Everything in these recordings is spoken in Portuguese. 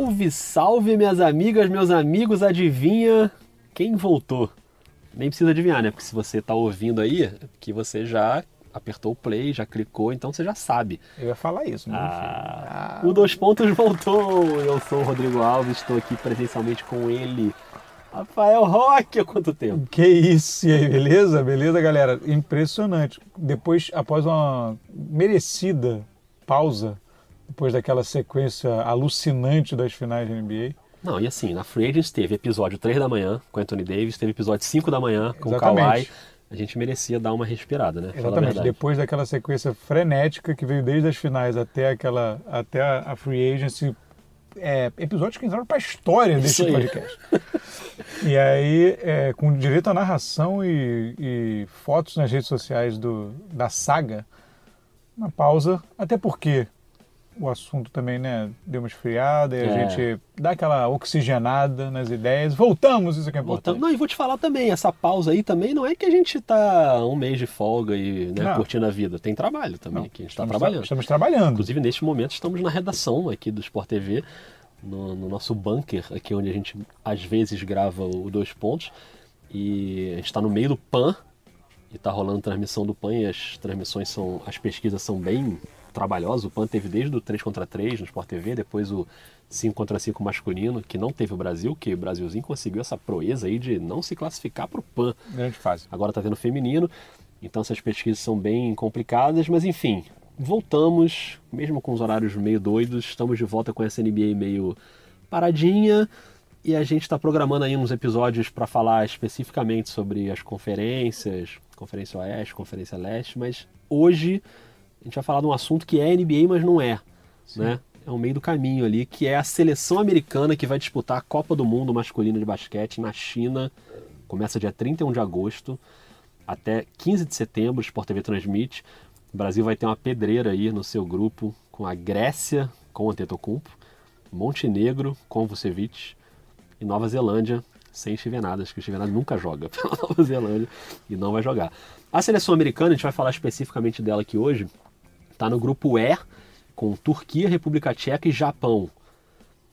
Salve, salve, minhas amigas, meus amigos, adivinha quem voltou? Nem precisa adivinhar, né? Porque se você tá ouvindo aí, é que você já apertou o play, já clicou, então você já sabe. Eu ia falar isso, mas ah, O Dois Pontos voltou! Eu sou o Rodrigo Alves, estou aqui presencialmente com ele, Rafael Roque, há quanto tempo? Que isso, e aí, beleza? Beleza, galera? Impressionante. Depois, após uma merecida pausa, depois daquela sequência alucinante das finais da NBA, não, e assim, na Free Agents teve episódio 3 da manhã com Anthony Davis, teve episódio 5 da manhã com Exatamente. o Kawhi. A gente merecia dar uma respirada, né? Exatamente. Depois daquela sequência frenética que veio desde as finais até aquela até a Free Agency, é, episódios que entraram para a história desse podcast. e aí, é, com direito à narração e, e, fotos nas redes sociais do, da saga, uma pausa, até porque o assunto também, né, deu uma esfriada e a é. gente dá aquela oxigenada nas ideias. Voltamos, isso que é importante. Voltamos. Não, e vou te falar também, essa pausa aí também não é que a gente tá um mês de folga e né, curtindo a vida. Tem trabalho também, não, que a gente está trabalhando. Estamos trabalhando. Inclusive, neste momento, estamos na redação aqui do Sport TV, no, no nosso bunker, aqui onde a gente às vezes grava o Dois Pontos. E a gente está no meio do PAN, e está rolando transmissão do PAN, e as transmissões são, as pesquisas são bem trabalhosa. O PAN teve desde o 3 contra 3 no Sport TV, depois o 5 contra 5 masculino, que não teve o Brasil, que o Brasilzinho conseguiu essa proeza aí de não se classificar para o PAN. Grande fase. Agora está tendo feminino, então essas pesquisas são bem complicadas, mas enfim, voltamos, mesmo com os horários meio doidos, estamos de volta com essa NBA meio paradinha. E a gente está programando aí uns episódios para falar especificamente sobre as conferências, Conferência Oeste, Conferência Leste, mas hoje a gente vai falar de um assunto que é NBA, mas não é. Né? É um meio do caminho ali, que é a seleção americana que vai disputar a Copa do Mundo masculina de basquete na China. Começa dia 31 de agosto até 15 de setembro, o Sport TV transmite. O Brasil vai ter uma pedreira aí no seu grupo com a Grécia com o Antetokounmpo, Montenegro com o Vucevic e Nova Zelândia sem Chivenadas, que o Chivenadas nunca joga pela Nova Zelândia e não vai jogar. A seleção americana, a gente vai falar especificamente dela aqui hoje, está no grupo E, com Turquia, República Tcheca e Japão.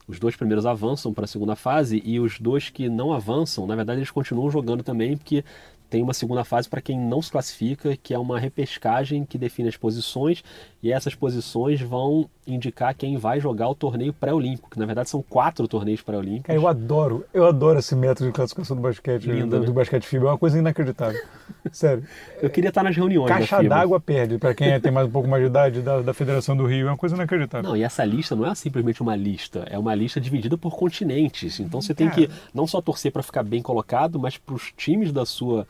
Os dois primeiros avançam para a segunda fase e os dois que não avançam, na verdade, eles continuam jogando também, porque tem uma segunda fase para quem não se classifica, que é uma repescagem que define as posições, e essas posições vão indicar quem vai jogar o torneio pré-olímpico, que na verdade são quatro torneios pré-olímpicos. eu adoro, eu adoro esse método de classificação do basquete, Lindo, do, né? do basquete FIBA, é uma coisa inacreditável. Sério. Eu queria estar nas reuniões. Caixa d'água perde, para quem tem mais um pouco mais de idade, da, da Federação do Rio, é uma coisa inacreditável. Não, e essa lista não é simplesmente uma lista, é uma lista dividida por continentes. Então você tem que não só torcer para ficar bem colocado, mas para os times da sua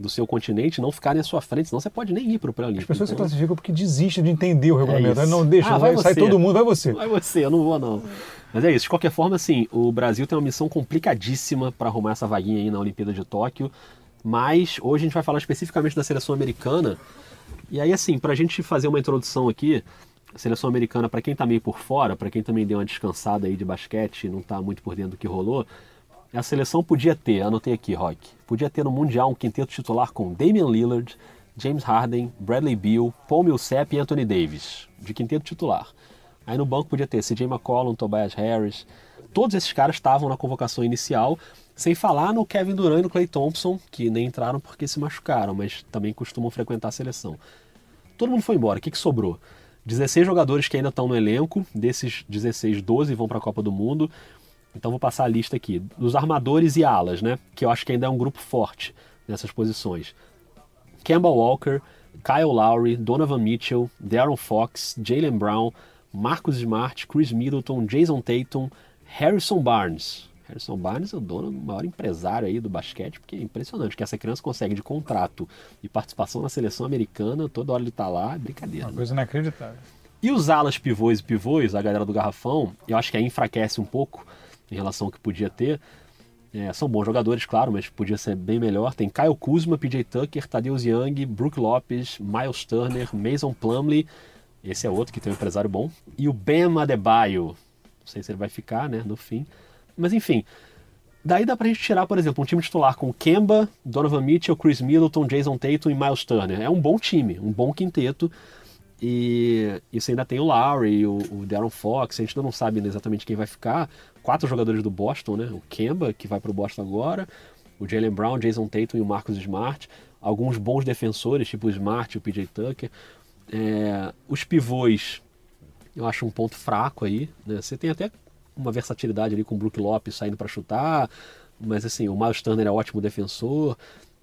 do seu continente não ficarem à sua frente, senão você pode nem ir para o pré-olímpico. As pessoas então... se classificam porque desistem de entender o regulamento. É não, deixa, ah, vai, vai sai todo mundo, vai você. Vai você, eu não vou não. Mas é isso, de qualquer forma, assim, o Brasil tem uma missão complicadíssima para arrumar essa vaguinha aí na Olimpíada de Tóquio, mas hoje a gente vai falar especificamente da seleção americana. E aí, assim, para a gente fazer uma introdução aqui, a seleção americana, para quem está meio por fora, para quem também deu uma descansada aí de basquete e não está muito por dentro do que rolou, a seleção podia ter, anotei aqui, Rock, podia ter no Mundial um quinteto titular com Damian Lillard, James Harden, Bradley Beal, Paul Millsap e Anthony Davis, de quinteto titular. Aí no banco podia ter CJ McCollum, Tobias Harris. Todos esses caras estavam na convocação inicial, sem falar no Kevin Durant e no Clay Thompson, que nem entraram porque se machucaram, mas também costumam frequentar a seleção. Todo mundo foi embora, o que, que sobrou? 16 jogadores que ainda estão no elenco, desses 16, 12 vão para a Copa do Mundo. Então vou passar a lista aqui. Dos armadores e alas, né? Que eu acho que ainda é um grupo forte nessas posições. Campbell Walker, Kyle Lowry, Donovan Mitchell, Darren Fox, Jalen Brown, Marcus Smart, Chris Middleton, Jason Tatum, Harrison Barnes. Harrison Barnes é o dono, o maior empresário aí do basquete, porque é impressionante que essa criança consegue de contrato e participação na seleção americana, toda hora ele tá lá, é brincadeira. Uma né? coisa inacreditável. E os alas pivôs e pivôs, a galera do garrafão, eu acho que aí enfraquece um pouco, em relação ao que podia ter. É, são bons jogadores, claro, mas podia ser bem melhor. Tem Kyle Kuzma, PJ Tucker, Tadeusz Young, Brook Lopes, Miles Turner, Mason Plumley. Esse é outro que tem um empresário bom. E o Bam Adebayo. Não sei se ele vai ficar, né, no fim. Mas enfim, daí dá pra gente tirar, por exemplo, um time titular com Kemba, Donovan Mitchell, Chris Middleton, Jason Tatum e Miles Turner. É um bom time, um bom quinteto. E isso ainda tem o Lowry, o, o Darren Fox, a gente ainda não sabe exatamente quem vai ficar. Quatro jogadores do Boston, né? O Kemba, que vai para o Boston agora, o Jalen Brown, Jason Tatum e o Marcus Smart. Alguns bons defensores, tipo o Smart e o PJ Tucker. É, os pivôs, eu acho um ponto fraco aí. Né? Você tem até uma versatilidade ali com o Brook Lopes saindo para chutar, mas assim, o Miles Turner é ótimo defensor.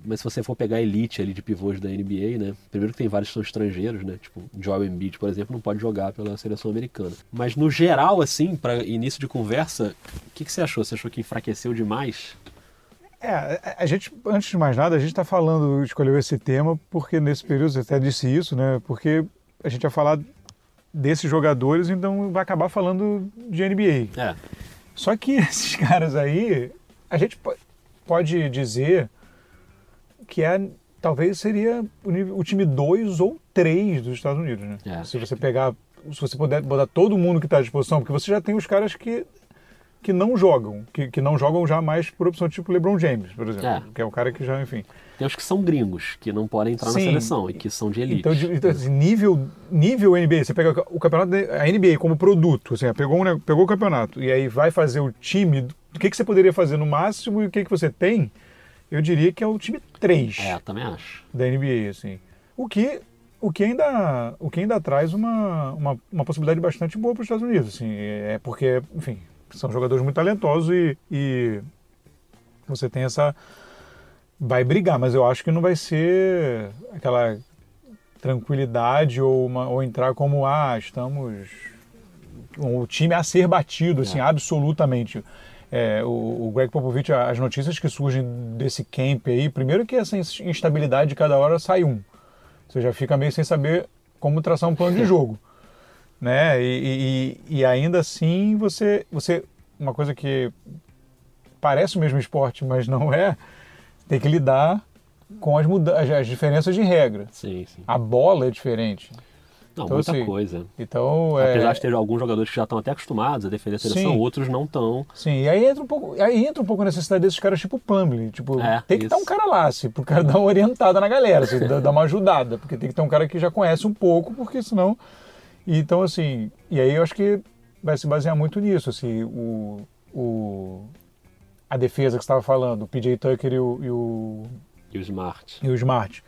Mas se você for pegar a elite ali de pivôs da NBA, né? Primeiro que tem vários que são estrangeiros, né? Tipo, Joel Embiid, por exemplo, não pode jogar pela seleção americana. Mas no geral, assim, para início de conversa, o que, que você achou? Você achou que enfraqueceu demais? É, a gente, antes de mais nada, a gente está falando, escolheu esse tema porque nesse período, você até disse isso, né? Porque a gente ia falar desses jogadores, então vai acabar falando de NBA. É. Só que esses caras aí, a gente pode dizer que é talvez seria o, nível, o time 2 ou 3 dos Estados Unidos, né? É. Se você pegar, se você puder botar todo mundo que está à disposição, porque você já tem os caras que que não jogam, que, que não jogam já mais por opção tipo LeBron James, por exemplo, É. que é o cara que já, enfim. Tem os que são gringos, que não podem entrar Sim. na seleção e que são de elite. Então, de- então, assim, nível, nível NBA, você pega o campeonato, a NBA como produto, assim, pegou, ne- pegou o campeonato e aí vai fazer o time, o que, que você poderia fazer no máximo e o que, que você tem, eu diria que é o time 3 É, também acho. da NBA, assim. O que, o que, ainda, o que ainda traz uma, uma, uma possibilidade bastante boa para os Estados Unidos, assim, é porque, enfim, são jogadores muito talentosos e, e você tem essa... Vai brigar, mas eu acho que não vai ser aquela tranquilidade ou, uma, ou entrar como, ah, estamos... O time a ser batido, assim, É. absolutamente. É, o, o Greg Popovich, as notícias que surgem desse camp aí, primeiro que essa instabilidade de cada hora sai um. Você já fica meio sem saber como traçar um plano de jogo. Né? E, e- e ainda assim você, você. Uma coisa que parece o mesmo esporte, mas não é, tem que lidar com as, muda as, as diferenças de regra. Sim, sim. A bola é diferente. Não, Então, muita assim, coisa. Então, é, Apesar de ter alguns jogadores que já estão até acostumados a defender a seleção, Sim. outros não estão. Sim, e aí entra um pouco, aí entra um pouco a necessidade desses caras tipo Plumlee, tipo, É, tem que isso. um cara lá, assim, pro cara dar uma orientada na galera, assim, dar uma ajudada, porque tem que ter um cara que já conhece um pouco, porque senão, então assim, e aí eu acho que vai se basear muito nisso, assim, o, o a defesa que você estava falando, o PJ Tucker e o, e o, E o Smart. e o Smart.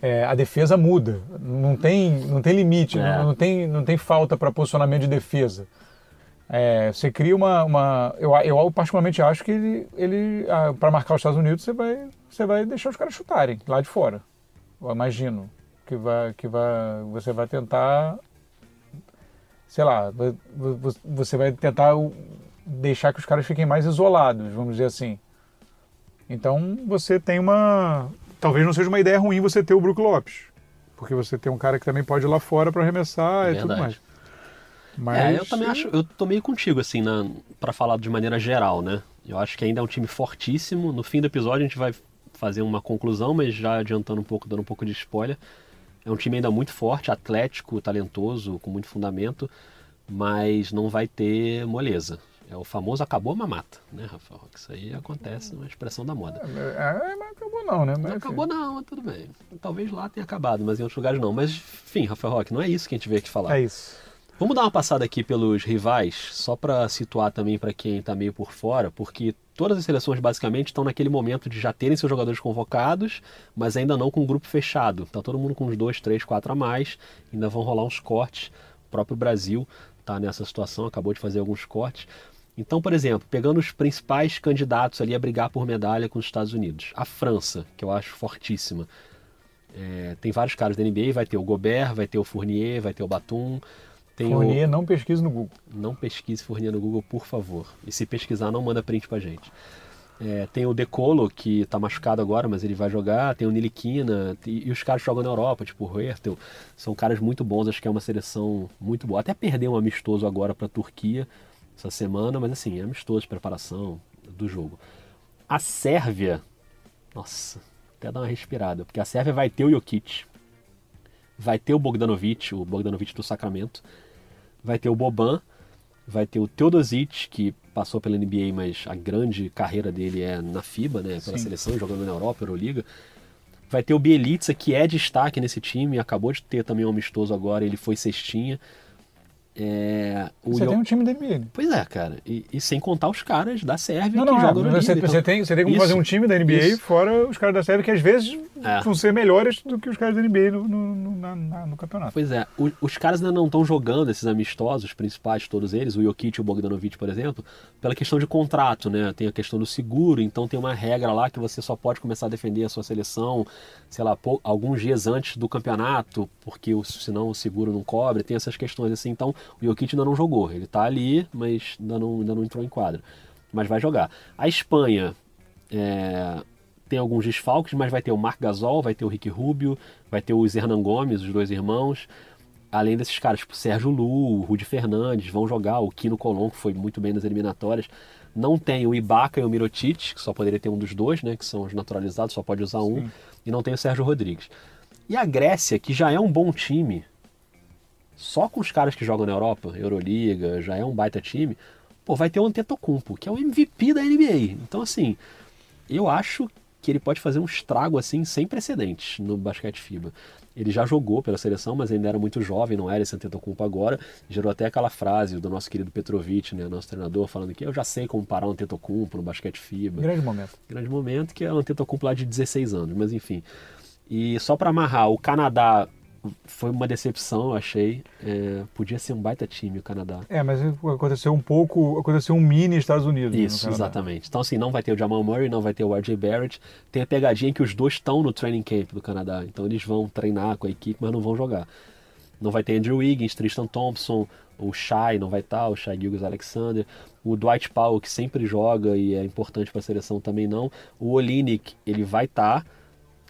É, a defesa muda, não tem, não tem limite, É. não, não tem, não tem falta para posicionamento de defesa. É, você cria uma. uma eu, eu particularmente acho que ele, ele para marcar os Estados Unidos, você vai, você vai deixar os caras chutarem lá de fora. Eu imagino que, vai, que vai, você vai tentar. Sei lá, você vai tentar deixar que os caras fiquem mais isolados, vamos dizer assim. Então você tem uma. Talvez não seja uma ideia ruim você ter o Brook Lopes. Porque você tem um cara que também pode ir lá fora para arremessar e tudo mais. Mas, É, eu também acho, eu tô meio contigo, assim, na, pra falar de maneira geral, né? Eu acho que ainda é um time fortíssimo. No fim do episódio a gente vai fazer uma conclusão, mas já adiantando um pouco, dando um pouco de spoiler. É um time ainda muito forte, atlético, talentoso, com muito fundamento, mas não vai ter moleza. É o famoso acabou a mamata, né, Rafael? Isso aí acontece, uma expressão da moda. É, mas acabou não, né? Mas, Não acabou não, mas tudo bem. Talvez lá tenha acabado, mas em outros lugares não. Mas, enfim, Rafael Roque, não é isso que a gente veio aqui falar. É isso. Vamos dar uma passada aqui pelos rivais, só para situar também para quem está meio por fora, porque todas as seleções basicamente estão naquele momento de já terem seus jogadores convocados, mas ainda não com o grupo fechado. Tá todo mundo com uns dois, três, quatro a mais, ainda vão rolar uns cortes. O próprio Brasil está nessa situação, acabou de fazer alguns cortes. Então, por exemplo, pegando os principais candidatos ali a brigar por medalha com os Estados Unidos. A França, que eu acho fortíssima. É, tem vários caras da NBA, vai ter o Gobert, vai ter o Fournier, vai ter o Batum. Tem o... Fournier, não pesquise no Google. Não pesquise Fournier no Google, por favor. E se pesquisar, não manda print pra gente. É, tem o Decolo, que tá machucado agora, mas ele vai jogar. Tem o Niliquina. E, e os caras jogam na Europa, tipo o Hertel. São caras muito bons, acho que é uma seleção muito boa. Até perdeu um amistoso agora pra Turquia essa semana, mas assim, é amistoso de preparação do jogo. A Sérvia, nossa, até dá uma respirada, porque a Sérvia vai ter o Jokic, vai ter o Bogdanovic, o Bogdanovic do Sacramento, vai ter o Boban, vai ter o Teodosic, que passou pela NBA, mas a grande carreira dele é na FIBA, né, pela Sim. seleção, jogando na Europa, Euroliga. Vai ter o Bielitsa, que é destaque nesse time, acabou de ter também um amistoso agora, ele foi cestinha. É, você tem um time da NBA. Pois é, cara. E, e, sem contar os caras da Sérvia não, que não, jogam no você, então... você, tem, você tem como Isso. fazer um time da NBA Isso. fora os caras da Sérvia que às vezes é. vão ser melhores do que os caras da NBA no, no, no, na, no campeonato. Pois é. O, os caras ainda não estão jogando esses amistosos principais, todos eles, o Jokic e o Bogdanovic, por exemplo, pela questão de contrato, né? Tem a questão do seguro, então tem uma regra lá que você só pode começar a defender a sua seleção, sei lá, alguns dias antes do campeonato, porque senão o seguro não cobre, tem essas questões assim. Então o Jokic ainda não jogou. Ele está ali, mas ainda não, ainda não entrou em quadra. Mas vai jogar. A Espanha é, tem alguns desfalques, mas vai ter o Marc Gasol, vai ter o Rick Rubio, vai ter os Hernan Gomes, os dois irmãos. Além desses caras, tipo Sérgio Lu, o Rudi Fernandes, vão jogar. O Kino Colom, que foi muito bem nas eliminatórias. Não tem o Ibaka e o Mirotic, que só poderia ter um dos dois, né? Que são os naturalizados, só pode usar um. Sim. E não tem o Sérgio Rodrigues. E a Grécia, que já é um bom time, só com os caras que jogam na Europa, Euroliga, já é um baita time, pô, vai ter o Antetokounmpo, que é o MVP da NBA. Então, assim, eu acho que ele pode fazer um estrago, assim, sem precedentes no basquete FIBA. Ele já jogou pela seleção, mas ainda era muito jovem, não era esse Antetokounmpo agora. Gerou até aquela frase do nosso querido Petrovic, né, nosso treinador, falando que eu já sei como parar o Antetokounmpo no basquete FIBA. Grande momento. Grande momento, que é o Antetokounmpo lá de 16 anos, mas enfim. E só para amarrar, o Canadá foi uma decepção, eu achei. É, podia ser um baita time o Canadá. É, mas aconteceu um pouco, aconteceu um mini Estados Unidos. Isso, exatamente. Então, assim, não vai ter o Jamal Murray, não vai ter o RJ Barrett. Tem a pegadinha que os dois estão no training camp do Canadá. Então, eles vão treinar com a equipe, mas não vão jogar. Não vai ter Andrew Wiggins, Tristan Thompson, o Shai não vai estar, o Shai Gilgis Alexander. O Dwight Powell, que sempre joga e é importante para a seleção, também não. O Olinik, ele vai estar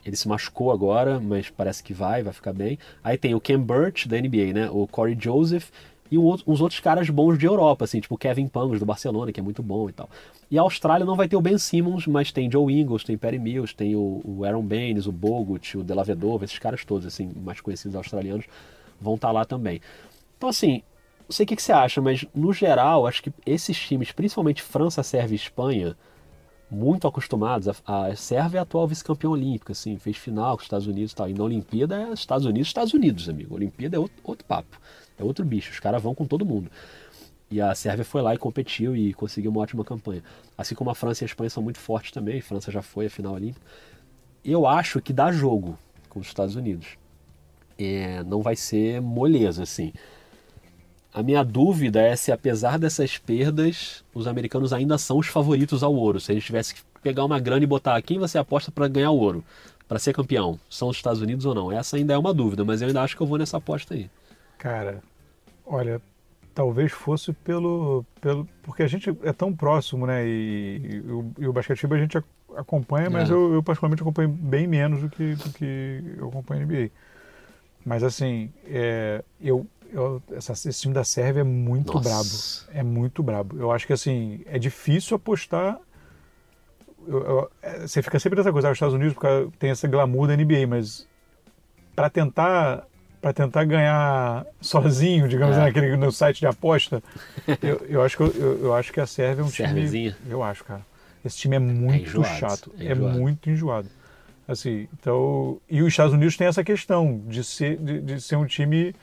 ele se machucou agora, mas parece que vai, vai ficar bem. Aí tem o Ken Burch da NBA, né? O Corey Joseph e um outro, uns outros caras bons de Europa, assim, tipo o Kevin Pangos do Barcelona, que é muito bom e tal. E a Austrália não vai ter o Ben Simmons, mas tem Joe Ingles, tem Perry Mills, tem o, o Aaron Baines, o Bogut, o Delavedova, esses caras todos, assim, mais conhecidos australianos, vão estar tá lá também. Então, assim, não sei o que, que você acha, mas no geral, acho que esses times, principalmente França, Sérvia e Espanha, muito acostumados. A, a Sérvia é a atual vice-campeã olímpica, assim, fez final com os Estados Unidos e tal. E na Olimpíada é Estados Unidos, Estados Unidos, amigo. A Olimpíada é outro, outro papo, é outro bicho. Os caras vão com todo mundo. E a Sérvia foi lá e competiu e conseguiu uma ótima campanha. Assim como a França e a Espanha são muito fortes também. A França já foi à final olímpica. Eu acho que dá jogo com os Estados Unidos. É, não vai ser moleza, assim. A minha dúvida é se, apesar dessas perdas, os americanos ainda são os favoritos ao ouro. Se a gente tivesse que pegar uma grana e botar quem você aposta para ganhar o ouro, para ser campeão, são os Estados Unidos ou não? Essa ainda é uma dúvida, mas eu ainda acho que eu vou nessa aposta aí. Cara, olha, talvez fosse pelo, pelo porque a gente é tão próximo, né? E, e, o, e o basquete a gente acompanha, mas é. eu, eu, particularmente acompanho bem menos do que, do que eu acompanho a NBA. Mas assim, é, eu eu, essa, esse time da Sérvia é muito Nossa. brabo. É muito brabo. Eu acho que assim, é difícil apostar. Eu, eu, é, você fica sempre nessa coisa, ah, os Estados Unidos porque tem essa glamour da NBA, mas para tentar para tentar ganhar sozinho, digamos, é. naquele, no site de aposta, eu, eu, acho que eu, eu, acho que a Sérvia é um time. Eu acho, cara. Esse time é muito é chato. É, é muito enjoado. Assim, então, e os Estados Unidos têm essa questão de ser, de, de ser um time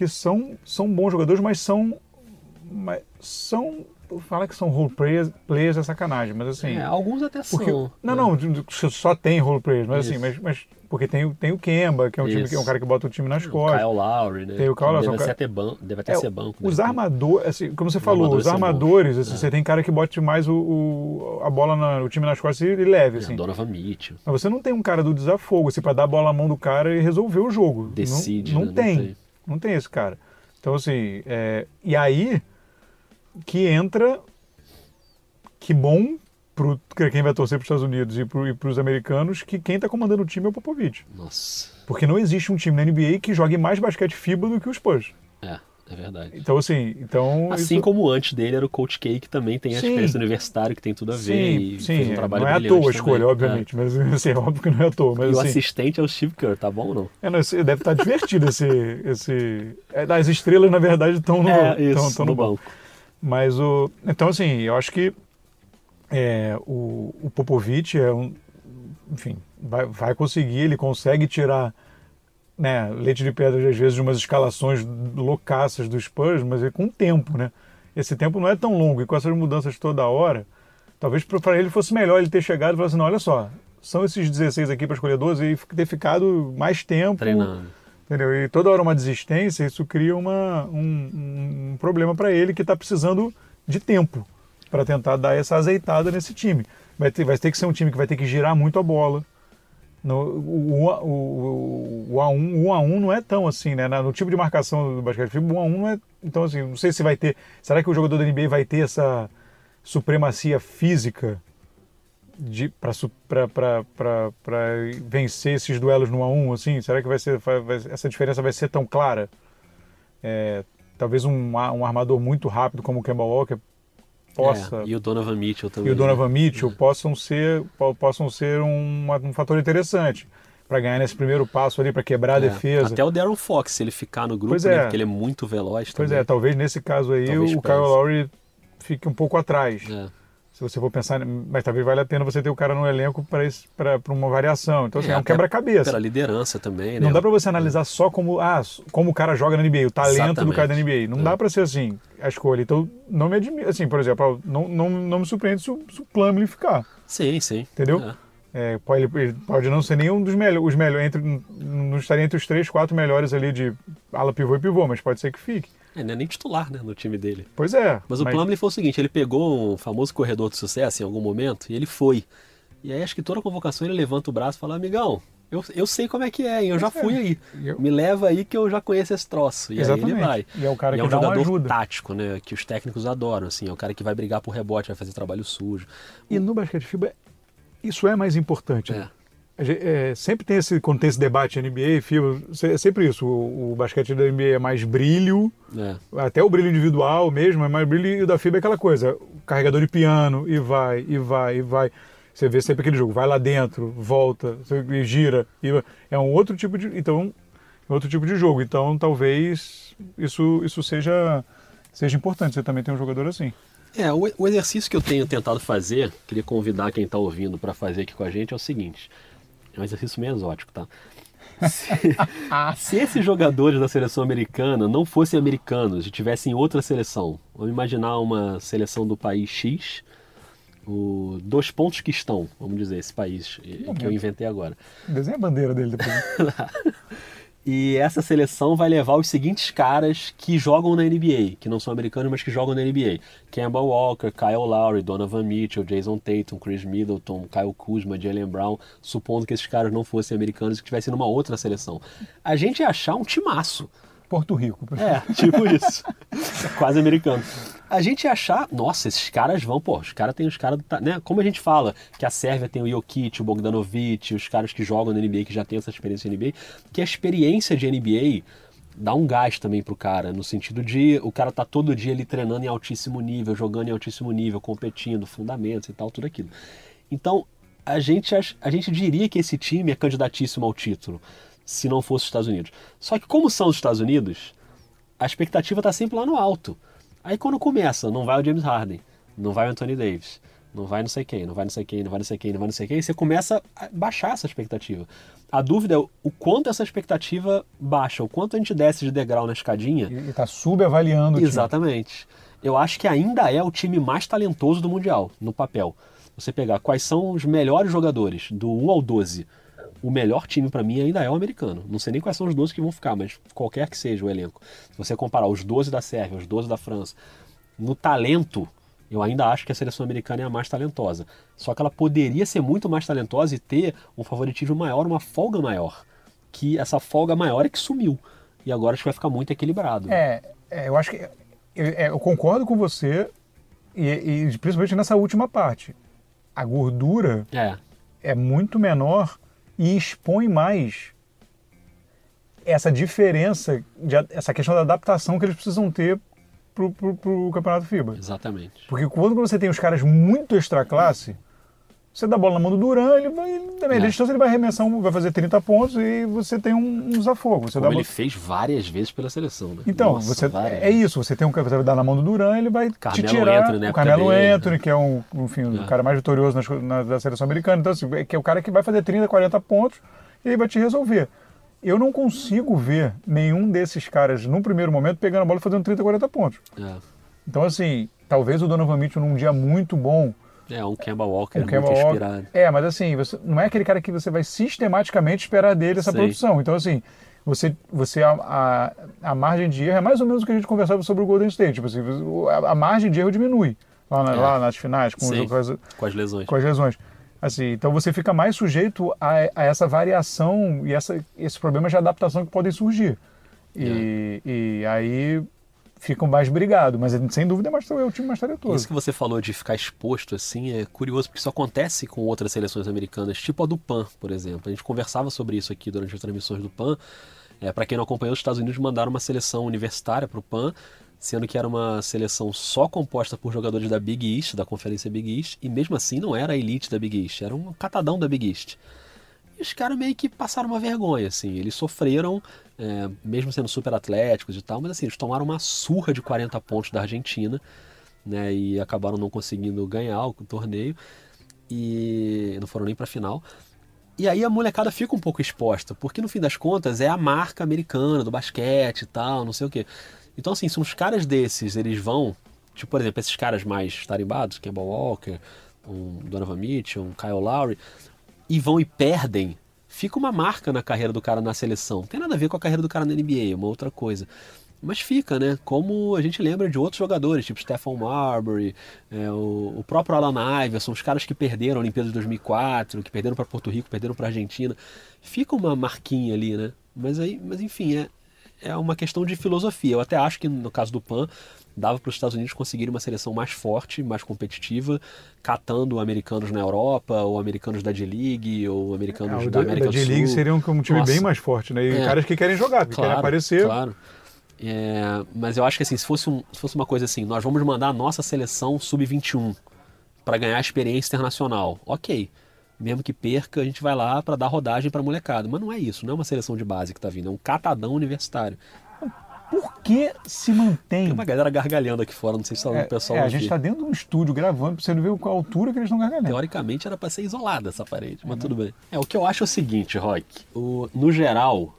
que são, são bons jogadores, mas são. Mas são. Fala que são role players, players é sacanagem, mas assim. É, alguns até porque, são. Não, não, só tem role players, mas Isso. assim, mas, mas porque tem, tem o Kemba, que é um, time, que é um cara que bota o time nas costas. O Kyle Lowry, né? Tem o Kyle Lowry. Deve, até, ban deve até é, ser banco. Os né? armadores, assim, como você falou, os armadores, assim, é. você tem cara que bote mais o, o a bola, na, o time nas costas e leve, é, assim. É, Donovan Mitchell. Mas você não tem um cara do desafogo, assim, pra dar a bola na mão do cara e resolver o jogo. Decide, não, não, não tem. Não tem. Não tem esse cara. Então, assim, é, e aí que entra, que bom para quem vai torcer para os Estados Unidos e para os americanos, que quem está comandando o time é o Popovich. Nossa. Porque não existe um time na NBA que jogue mais basquete FIBA do que os Spurs. É. É verdade. Então, assim, então. Assim isso... como antes dele era o Coach K, que também tem a experiência universitária, que tem tudo a ver. Sim, e sim. Fez um trabalho não é à toa a escolha, também. obviamente, é. mas assim, é óbvio que não é à toa. Mas, e assim... o assistente é o Steve Kerr, tá bom ou não? É, não, deve estar divertido esse. esse... É, as estrelas, na verdade, estão no, é, isso, tão, no, no banco. banco. Mas o. Então, assim, eu acho que é, o, o Popovich é um. Enfim, vai, vai conseguir, ele consegue tirar né, leite de pedra às vezes de umas escalações loucaças dos Spurs, mas é com tempo, né? Esse tempo não é tão longo e com essas mudanças toda hora, talvez para ele fosse melhor ele ter chegado e falar assim, não, olha só, são esses 16 aqui para escolher 12 e ter ficado mais tempo. Treinando. Entendeu? E toda hora uma desistência, isso cria uma, um, um problema para ele que está precisando de tempo para tentar dar essa azeitada nesse time. Vai ter, vai ter que ser um time que vai ter que girar muito a bola. No, o, o, o, o, A1, o A1 não é tão assim, né? No tipo de marcação do basquete, o A1 não é. Então, assim, não sei se vai ter. Será que o jogador da NBA vai ter essa supremacia física para vencer esses duelos no A1? Assim? Será que vai ser, vai, essa diferença vai ser tão clara? É, talvez um, um armador muito rápido como o Kemba Walker possa. É, e o Donovan Mitchell também. E o Donovan né? Mitchell é. possam ser, possam ser um, um fator interessante para ganhar nesse primeiro passo ali, para quebrar é. a defesa. Até o Darren Fox, se ele ficar no grupo, né, porque ele é muito veloz Pois é, talvez nesse caso aí talvez o Kyle Lowry fique um pouco atrás. É se você for pensar, mas talvez valha a pena você ter o cara no elenco para uma variação. Então, assim, é, é um quebra-cabeça. Pela liderança também, né? Não dá para você analisar só como, ah, como o cara joga na NBA, o talento Exatamente. do cara da NBA. Não é. dá para ser assim a escolha. Então, não me admira, assim, por exemplo, não, não, não me surpreende se o, se o Plumlee ficar. Sim, sim. Entendeu? É. É, pode, pode não ser nenhum dos melhores, os melhores, entre, não estaria entre os três, quatro melhores ali de ala pivô e pivô, mas pode ser que fique. É, não é nem titular, né, no time dele. Pois é. Mas, mas... o Plumlee foi o seguinte, ele pegou um famoso corredor de sucesso em algum momento e ele foi. E aí acho que toda convocação ele levanta o braço e fala, amigão, eu, eu sei como é que é, hein? eu já é. fui aí. Eu... Me leva aí que eu já conheço esse troço. E Exatamente. aí ele vai. E é o cara e que é um jogador tático, né? Que os técnicos adoram, assim. É o cara que vai brigar por rebote, vai fazer trabalho sujo. E no basquete FIBA, isso é mais importante. Né? É. Né? É, sempre tem esse, quando tem esse debate NBA, FIBA, é sempre isso. O, o basquete da NBA é mais brilho, é. até o brilho individual mesmo, é mais brilho, e o da FIBA é aquela coisa, carregador de piano, e vai, e vai, e vai. Você vê sempre aquele jogo, vai lá dentro, volta, gira. E é um outro tipo de. Então, outro tipo de jogo. Então talvez isso, isso seja, seja importante. Você também tem um jogador assim. É, o, o exercício que eu tenho tentado fazer, queria convidar quem está ouvindo para fazer aqui com a gente, é o seguinte. É um exercício meio exótico, tá? Se, se, esses jogadores da seleção americana não fossem americanos e tivessem outra seleção, vamos imaginar uma seleção do país X, o, dois pontos que estão, vamos dizer, esse país que eu inventei agora. Desenha a bandeira dele depois. E essa seleção vai levar os seguintes caras que jogam na NBA, que não são americanos, mas que jogam na NBA. Kemba Walker, Kyle Lowry, Donovan Mitchell, Jason Tatum, Chris Middleton, Kyle Kuzma, Jalen Brown, supondo que esses caras não fossem americanos e que estivessem numa outra seleção. A gente ia achar um timaço. Porto Rico. É, tipo isso. Quase americano. A gente achar, nossa, esses caras vão, pô, os caras têm os caras, né? Como a gente fala que a Sérvia tem o Jokic, o Bogdanovic, os caras que jogam na NBA, que já tem essa experiência na NBA, que a experiência de NBA dá um gás também pro cara, no sentido de o cara tá todo dia ali treinando em altíssimo nível, jogando em altíssimo nível, competindo, fundamentos e tal, tudo aquilo. Então, a gente, a gente diria que esse time é candidatíssimo ao título se não fosse os Estados Unidos. Só que como são os Estados Unidos, a expectativa está sempre lá no alto. Aí quando começa, não vai o James Harden, não vai o Anthony Davis, não vai não sei quem, não vai não sei quem, não vai não sei quem, não vai não sei quem, você começa a baixar essa expectativa. A dúvida é o quanto essa expectativa baixa, o quanto a gente desce de degrau na escadinha. E está subavaliando o Exatamente. Eu acho que ainda é o time mais talentoso do Mundial, no papel. Você pegar quais são os melhores jogadores, do 1 ao 12, o melhor time para mim ainda é o americano. Não sei nem quais são os 12 que vão ficar, mas qualquer que seja o elenco. Se você comparar os 12 da Sérvia, os 12 da França, no talento, eu ainda acho que a seleção americana é a mais talentosa. Só que ela poderia ser muito mais talentosa e ter um favoritismo maior, uma folga maior. Que essa folga maior é que sumiu. E agora acho que vai ficar muito equilibrado. É, é eu acho que. Eu, é, eu concordo com você, e, e, principalmente nessa última parte. A gordura é, é muito menor e expõe mais essa diferença, de, essa questão da adaptação que eles precisam ter para o campeonato FIBA. Exatamente. Porque quando você tem os caras muito extra classe, Você dá a bola na mão do Duran, ele vai, da média É. distância, ele vai arremessar, vai fazer 30 pontos e você tem um, um desafogo. Você Como ele bola- fez várias vezes pela seleção, né? Então, Nossa, você, várias é isso, você tem um que vai dar na mão do Duran, ele vai te Carmelo tirar Anthony na o Carmelo dele, Anthony, que é um, enfim, o É. cara mais vitorioso co- na, da seleção americana. Então, assim, é que é o cara que vai fazer 30, 40 pontos e ele vai te resolver. Eu não consigo ver nenhum desses caras, num primeiro momento, pegando a bola e fazendo 30, 40 pontos. É. Então, assim, talvez o Donovan Mitchell num dia muito bom, É, um Kemba Walker um muito Kemba Walker- inspirado. É, mas assim, você, não é aquele cara que você vai sistematicamente esperar dele essa Sim. produção. Então, assim, você, você a, a, a margem de erro é mais ou menos o que a gente conversava sobre o Golden State. Tipo assim, a, a margem de erro diminui lá, na- É. lá nas finais, com, os- com as, Com as lesões. com as lesões. Assim, então você fica mais sujeito a, a essa variação e essa, esses problemas de adaptação que podem surgir. E, e aí ficam mais brigados, mas sem dúvida é, é o time mais talentoso. Isso que você falou de ficar exposto assim é curioso porque isso acontece com outras seleções americanas, tipo a do PAN, por exemplo. A gente conversava sobre isso aqui durante as transmissões do PAN. É, para quem não acompanhou, os Estados Unidos mandaram uma seleção universitária para o PAN, sendo que era uma seleção só composta por jogadores da Big East, da Conferência Big East, e mesmo assim não era a elite da Big East, era um catadão da Big East. Os caras meio que passaram uma vergonha, assim. Eles sofreram, é, mesmo sendo super atléticos e tal, mas assim, eles tomaram uma surra de 40 pontos da Argentina, né? E acabaram não conseguindo ganhar o torneio. E não foram nem pra final. E aí a molecada fica um pouco exposta, porque no fim das contas é a marca americana do basquete e tal, não sei o quê. Então, assim, se uns caras desses eles vão, tipo, por exemplo, esses caras mais tarimbados, Kemba Walker, um Donovan Mitchell, um Kyle Lowry, e vão e perdem, fica uma marca na carreira do cara na seleção. Não tem nada a ver com a carreira do cara na NBA, é uma outra coisa. Mas fica, né? Como a gente lembra de outros jogadores, tipo Stephon Marbury, é, o, o próprio Alan Iverson, os caras que perderam a Olimpíada de 2004, que perderam para Porto Rico, perderam para Argentina. Fica uma marquinha ali, né? Mas, aí, mas enfim, é, é uma questão de filosofia. Eu até acho que no caso do PAN, dava para os Estados Unidos conseguirem uma seleção mais forte, mais competitiva, catando americanos na Europa, ou americanos da D-League, ou americanos o da América da do Sul. G-League seria um, um time Nossa. bem mais forte, né? E É. caras que querem jogar, que querem aparecer. Claro. É, mas eu acho que assim, se fosse, um- se fosse uma coisa assim, nós vamos mandar a nossa seleção sub-21 para ganhar experiência internacional. Ok. Mesmo que perca, a gente vai lá para dar rodagem para molecada. Mas não é isso, não é uma seleção de base que está vindo, é um catadão universitário. Por que se mantém? Tem uma galera gargalhando aqui fora, não sei se está É, o pessoal é, a gente está dentro de um estúdio gravando, você não ver qual altura que eles estão gargalhando. Teoricamente era para ser isolada essa parede, mas tudo bem. É, o que eu acho é o seguinte, Rock. O, no geral,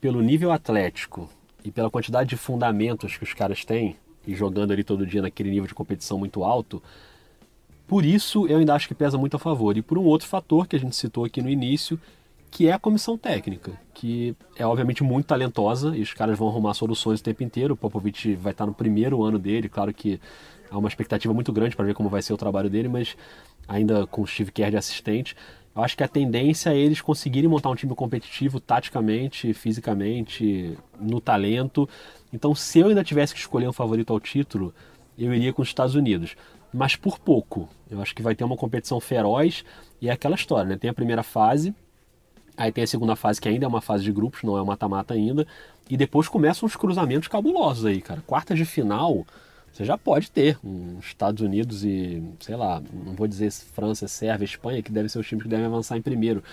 pelo nível atlético e pela quantidade de fundamentos que os caras têm, e jogando ali todo dia naquele nível de competição muito alto, por isso eu ainda acho que pesa muito a favor. E por um outro fator que a gente citou aqui no início, que é a comissão técnica, que é obviamente muito talentosa e os caras vão arrumar soluções o tempo inteiro. O Popovich vai estar no primeiro ano dele, claro que há uma expectativa muito grande para ver como vai ser o trabalho dele, mas ainda com o Steve Kerr de assistente. Eu acho que a tendência é eles conseguirem montar um time competitivo taticamente, fisicamente, no talento. Então, se eu ainda tivesse que escolher um favorito ao título, eu iria com os Estados Unidos. Mas por pouco. Eu acho que vai ter uma competição feroz e é aquela história, né? Tem a primeira fase, Aí tem a segunda fase, que ainda é uma fase de grupos, não é mata-mata ainda. E depois começam os cruzamentos cabulosos aí, cara. Quartas de final, você já pode ter um Estados Unidos e, sei lá, não vou dizer França, Sérvia, Espanha, que devem ser os times que devem avançar em primeiro,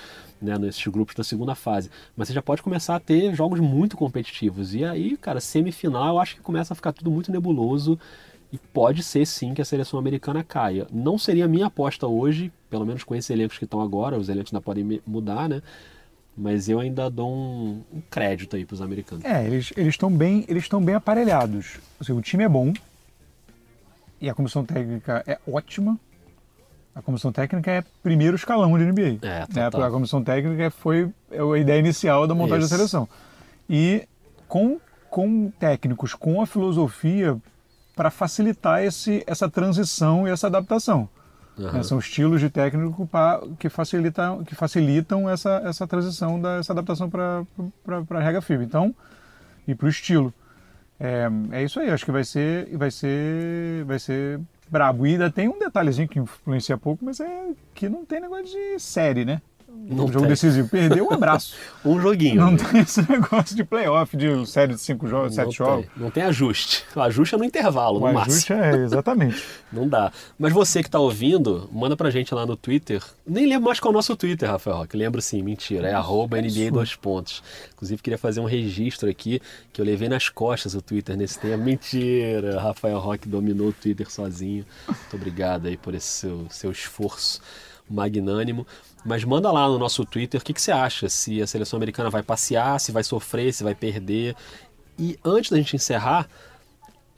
né, nesses grupos da segunda fase. Mas você já pode começar a ter jogos muito competitivos. E aí, cara, semifinal, eu acho que começa a ficar tudo muito nebuloso. E pode ser sim que a seleção americana caia. Não seria a minha aposta hoje, pelo menos com esses elencos que estão agora, os elencos ainda podem mudar, né? Mas eu ainda dou um, um crédito aí para os americanos. É, eles estão bem, eles estão bem aparelhados. Seja, o time é bom e a comissão técnica é ótima. A comissão técnica é primeiro escalão de NBA. É, né? A comissão técnica foi é a ideia inicial da montagem Isso. da seleção. E com, com técnicos, com a filosofia para facilitar esse, essa transição e essa adaptação. Aham. né? São estilos de técnico que, facilitam, que facilitam essa, essa transição, da, essa adaptação para a regra FIBA. Então, e para o estilo. É, é isso aí, acho que vai ser, vai ser, vai ser brabo. E ainda tem um detalhezinho que influencia pouco, mas é que não tem negócio de série, né? Um jogo tem. decisivo. Perdeu um abraço. um joguinho. Não né? tem esse negócio de playoff, de série de cinco jogos, sete jogos. Não tem ajuste. O ajuste é no intervalo, o no ajuste é, exatamente. não dá. Mas você que está ouvindo, manda pra gente lá no Twitter. Nem lembro mais qual é o nosso Twitter, Rafael Roque. Lembro sim, mentira. É arroba NBA dois pontos. Inclusive, queria fazer um registro aqui, que eu levei nas costas o Twitter nesse tempo. Mentira, Rafael Roque dominou o Twitter sozinho. Muito obrigado aí por esse seu, seu esforço magnânimo. Mas manda lá no nosso Twitter o que, que você acha, se a seleção americana vai passear, se vai sofrer, se vai perder. E antes da gente encerrar,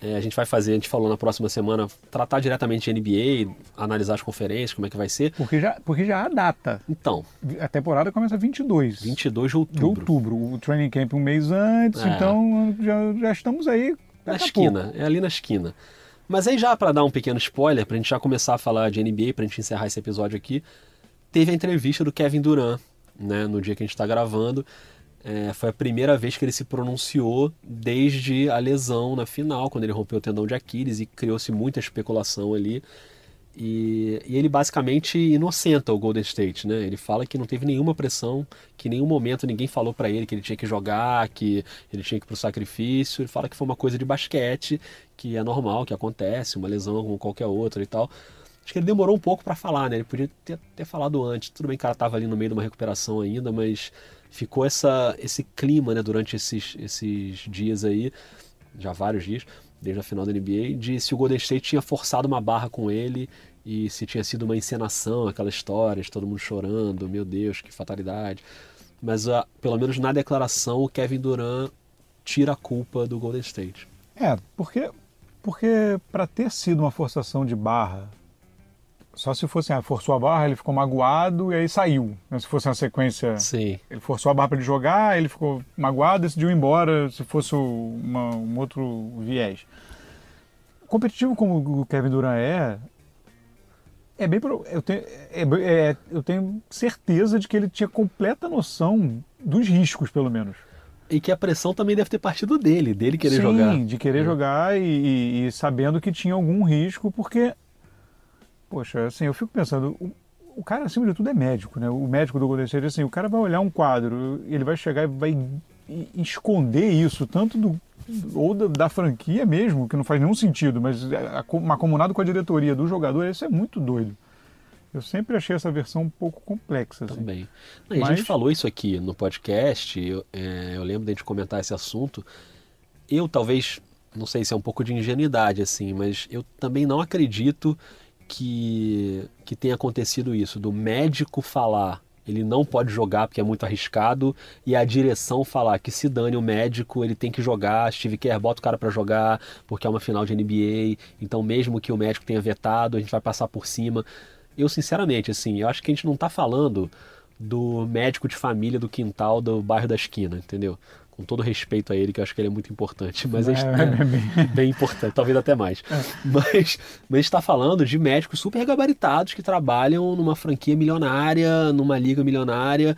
é, a gente vai fazer, a gente falou na próxima semana, tratar diretamente de NBA, analisar as conferências, como é que vai ser. Porque já, porque já há data. Então. A temporada começa 22. 22 de outubro. De outubro. O training camp um mês antes, é. então já, já estamos aí. Na esquina, pouco. é ali na esquina. Mas aí já para dar um pequeno spoiler, para a gente já começar a falar de NBA, para a gente encerrar esse episódio aqui, teve a entrevista do Kevin Durant, né, no dia que a gente está gravando. É, foi a primeira vez que ele se pronunciou desde a lesão na final, quando ele rompeu o tendão de Aquiles e criou-se muita especulação ali. E, e, ele basicamente inocenta o Golden State, né? Ele fala que não teve nenhuma pressão, que em nenhum momento ninguém falou para ele que ele tinha que jogar, que ele tinha que ir pro sacrifício. Ele fala que foi uma coisa de basquete, que é normal, que acontece, uma lesão como qualquer outra e tal. Acho que ele demorou um pouco para falar, né? Ele podia ter, ter falado antes. Tudo bem que o cara tava ali no meio de uma recuperação ainda, mas ficou essa, esse clima, né, durante esses, esses dias aí, já vários dias, desde a final da NBA, de se o Golden State tinha forçado uma barra com ele e se tinha sido uma encenação, aquela história de todo mundo chorando, meu Deus, que fatalidade. Mas uh, pelo menos na declaração o Kevin Durant tira a culpa do Golden State. É, porque porque para ter sido uma forçação de barra só se fosse, ah, forçou a barra, ele ficou magoado e aí saiu. Se fosse uma sequência, Sim. ele forçou a barra para ele jogar, ele ficou magoado, decidiu ir embora, se fosse uma, um outro viés. Competitivo como o Kevin Durant é, é bem eu tenho, é, é, eu tenho certeza de que ele tinha completa noção dos riscos, pelo menos. E que a pressão também deve ter partido dele, dele querer Sim, jogar. Sim, de querer é. jogar e, e, e sabendo que tinha algum risco, porque Poxa, assim, eu fico pensando, o, o cara, acima de tudo, é médico, né? O médico do Golden State, assim, o cara vai olhar um quadro, ele vai chegar e vai esconder isso, tanto do, ou da, da, franquia mesmo, que não faz nenhum sentido, mas uma comunado com a diretoria do jogador, isso é muito doido. Eu sempre achei essa versão um pouco complexa. Assim. Também. Não, mas... A gente falou isso aqui no podcast, eu, é, eu lembro de a gente comentar esse assunto. Eu talvez, não sei se é um pouco de ingenuidade, assim, mas eu também não acredito que, que tenha acontecido isso, do médico falar ele não pode jogar porque é muito arriscado e a direção falar que se dane o médico, ele tem que jogar, Steve Kerr bota o cara para jogar porque é uma final de NBA, então mesmo que o médico tenha vetado, a gente vai passar por cima. Eu sinceramente, assim, eu acho que a gente não está falando do médico de família do quintal do bairro da esquina, entendeu? Com todo respeito a ele, que eu acho que ele é muito importante, mas é, é, é bem... importante, talvez até mais. É. Mas, mas a gente está falando de médicos super gabaritados que trabalham numa franquia milionária, numa liga milionária.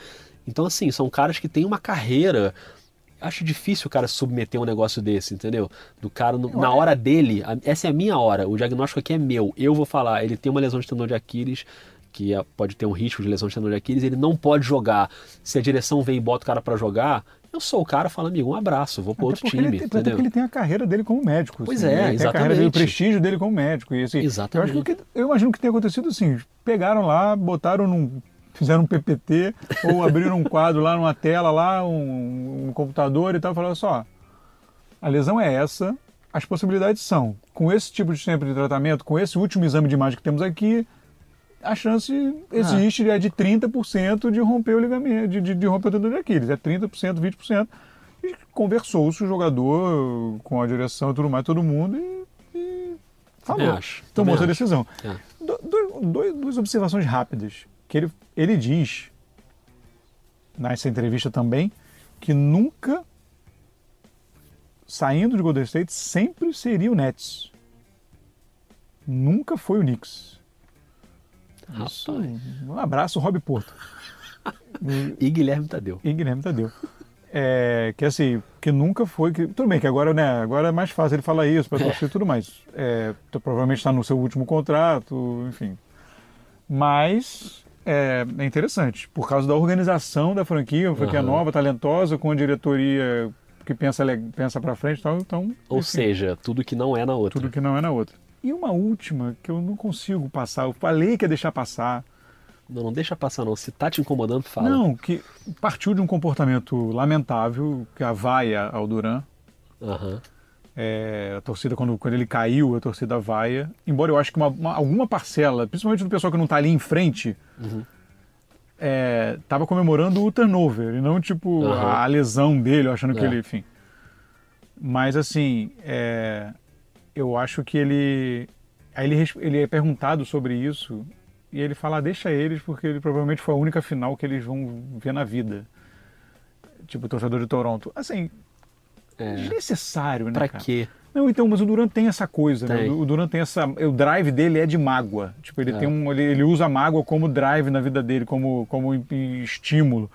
Então, assim, são caras que têm uma carreira. Acho difícil o cara submeter um negócio desse, entendeu? Do cara, no, na hora dele, essa é a minha hora, o diagnóstico aqui é meu. Eu vou falar, ele tem uma lesão de tendão de Aquiles, que é, pode ter um risco de lesão de tendão de Aquiles, ele não pode jogar. Se a direção vem e bota o cara para jogar, eu sou o cara fala, amigo, um abraço, vou para outro time. Ele, até porque ele tem a carreira dele como médico. Pois assim, é, ele exatamente. Tem a carreira dele, o prestígio dele como médico. E, assim, exatamente. Eu, acho que, eu imagino que tenha acontecido assim, pegaram lá, botaram num fizeram um PPT ou abriram um quadro lá numa tela lá, um, um computador e tal, falaram só, a lesão é essa, as possibilidades são, com esse tipo de tempo de tratamento, com esse último exame de imagem que temos aqui, a chance existe ah. é de 30% de romper o ligamento, de, de, de romper o tendão de Aquiles. É 30%, 20%. E conversou-se o jogador com a direção e tudo mais, todo mundo, e, e falou. Acho, tomou essa decisão. É. Do, do, duas observações rápidas. Que ele, ele diz, nessa entrevista também, que nunca, saindo de Golden State, sempre seria o Nets. Nunca foi o Knicks. Isso, um abraço, Rob Porto. e Guilherme Tadeu. E Guilherme Tadeu. É, que assim, que nunca foi. Que, tudo bem, que agora, né, agora é mais fácil ele falar isso para torcer e tudo mais. É, provavelmente está no seu último contrato, enfim. Mas é, é interessante, por causa da organização da franquia, uma franquia Aham. nova, talentosa, com a diretoria que pensa, pensa pra frente e tal, então... Ou enfim, seja, tudo que não é na outra. Tudo que não é na outra. E uma última que eu não consigo passar, eu falei que ia deixar passar, Não, não deixa passar não. Se tá te incomodando, fala. Não, que partiu de um comportamento lamentável, que a vaia ao Duran. Aham. É, a torcida, quando, quando ele caiu, a torcida vaia. Embora eu acho que uma, uma- alguma parcela, principalmente do pessoal que não está ali em frente, Uhum. estava comemorando o turnover, e não tipo Aham. a, a lesão dele, achando que É. ele, enfim. Mas assim, é, eu acho que ele. Aí ele, ele é perguntado sobre isso e ele fala: "Ah, deixa eles, porque ele provavelmente foi a única final que eles vão ver na vida. Tipo, o torcedor de Toronto. Assim, É. desnecessário, né? Pra cara? quê? Não, então, mas o Duran tem essa coisa, né? Tem. O Duran tem essa. O drive dele é de mágoa. Tipo, ele É. tem um. Ele, ele usa a mágoa como drive na vida dele, como, como estímulo.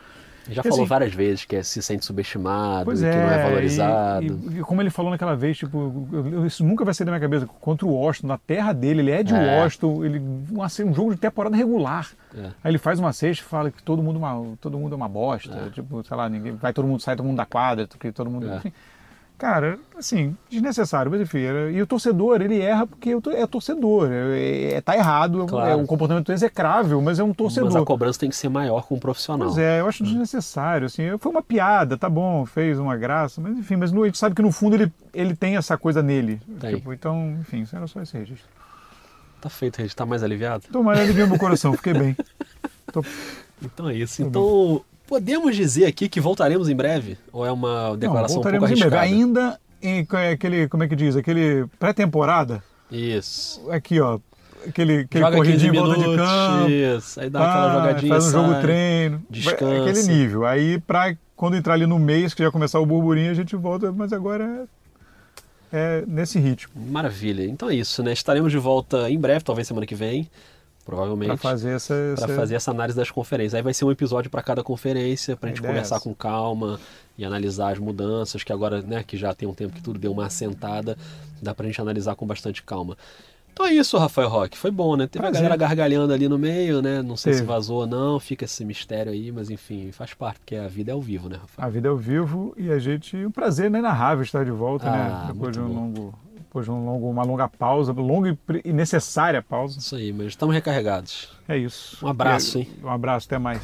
Já falou assim- várias vezes que é- se sente subestimado, que é, não é valorizado. E, e- como ele falou naquela vez, tipo, isso nunca vai sair da minha cabeça. Contra o Washington, na terra dele, ele é de É. Washington, ele um, um jogo de temporada regular. É. Aí ele faz uma cesta e fala que todo mundo, é uma, todo mundo é uma bosta. Tipo, sei lá, ninguém, vai todo mundo, sai todo mundo da quadra, que todo mundo. É. Enfim. Cara, assim, desnecessário, mas enfim. E o torcedor, ele erra porque é torcedor. É, é- tá errado, Claro. é um comportamento execrável, mas é um torcedor. Mas a cobrança tem que ser maior com o profissional. Pois é, eu acho desnecessário, assim, foi uma piada, tá bom, fez uma graça, mas enfim, mas no- a gente sabe que no fundo ele, ele tem essa coisa nele, Tem. tipo, então, enfim, era só esse registro. Tá feito, Regi. Tá mais aliviado? Tomara aliviou meu coração, fiquei bem. Tô- Então é isso. Tá Então, podemos dizer aqui que voltaremos em breve? Ou é uma Não, declaração um pouco voltaremos em breve, ainda em co- aquele, como é que diz, aquele pré-temporada, Isso. aqui ó, aquele, aquele Joga 15 corridinho em volta de campo, isso. Aí dá aquela ah, jogadinha, faz um sai. jogo treino, descansa. aquele nível, aí pra quando entrar ali no mês, que já começar o burburinho, a gente volta, mas agora é, é nesse ritmo. Maravilha. Então é isso, né? Estaremos de volta em breve, talvez semana que vem. Provavelmente. Pra fazer essa. Essa- fazer essa análise das conferências. Aí vai ser um episódio para cada conferência, pra A gente ideia conversar essa. com calma e analisar as mudanças, que agora, né, que já tem um tempo que tudo deu uma assentada, dá pra gente analisar com bastante calma. Então é isso, Rafael Roque. Foi bom, né? Teve Prazer. a galera gargalhando ali no meio, né? Não sei se Teve. vazou ou não, fica esse mistério aí, mas enfim, faz parte, porque a vida é ao vivo, né, Rafael? A vida é ao vivo e a gente. Um prazer inenarrável estar de volta, Ah, né? Depois de um bom. longo depois de um longo, uma longa pausa, longa e necessária pausa. Isso aí, mas estamos recarregados. É isso. Um abraço, hein? Um abraço, até mais.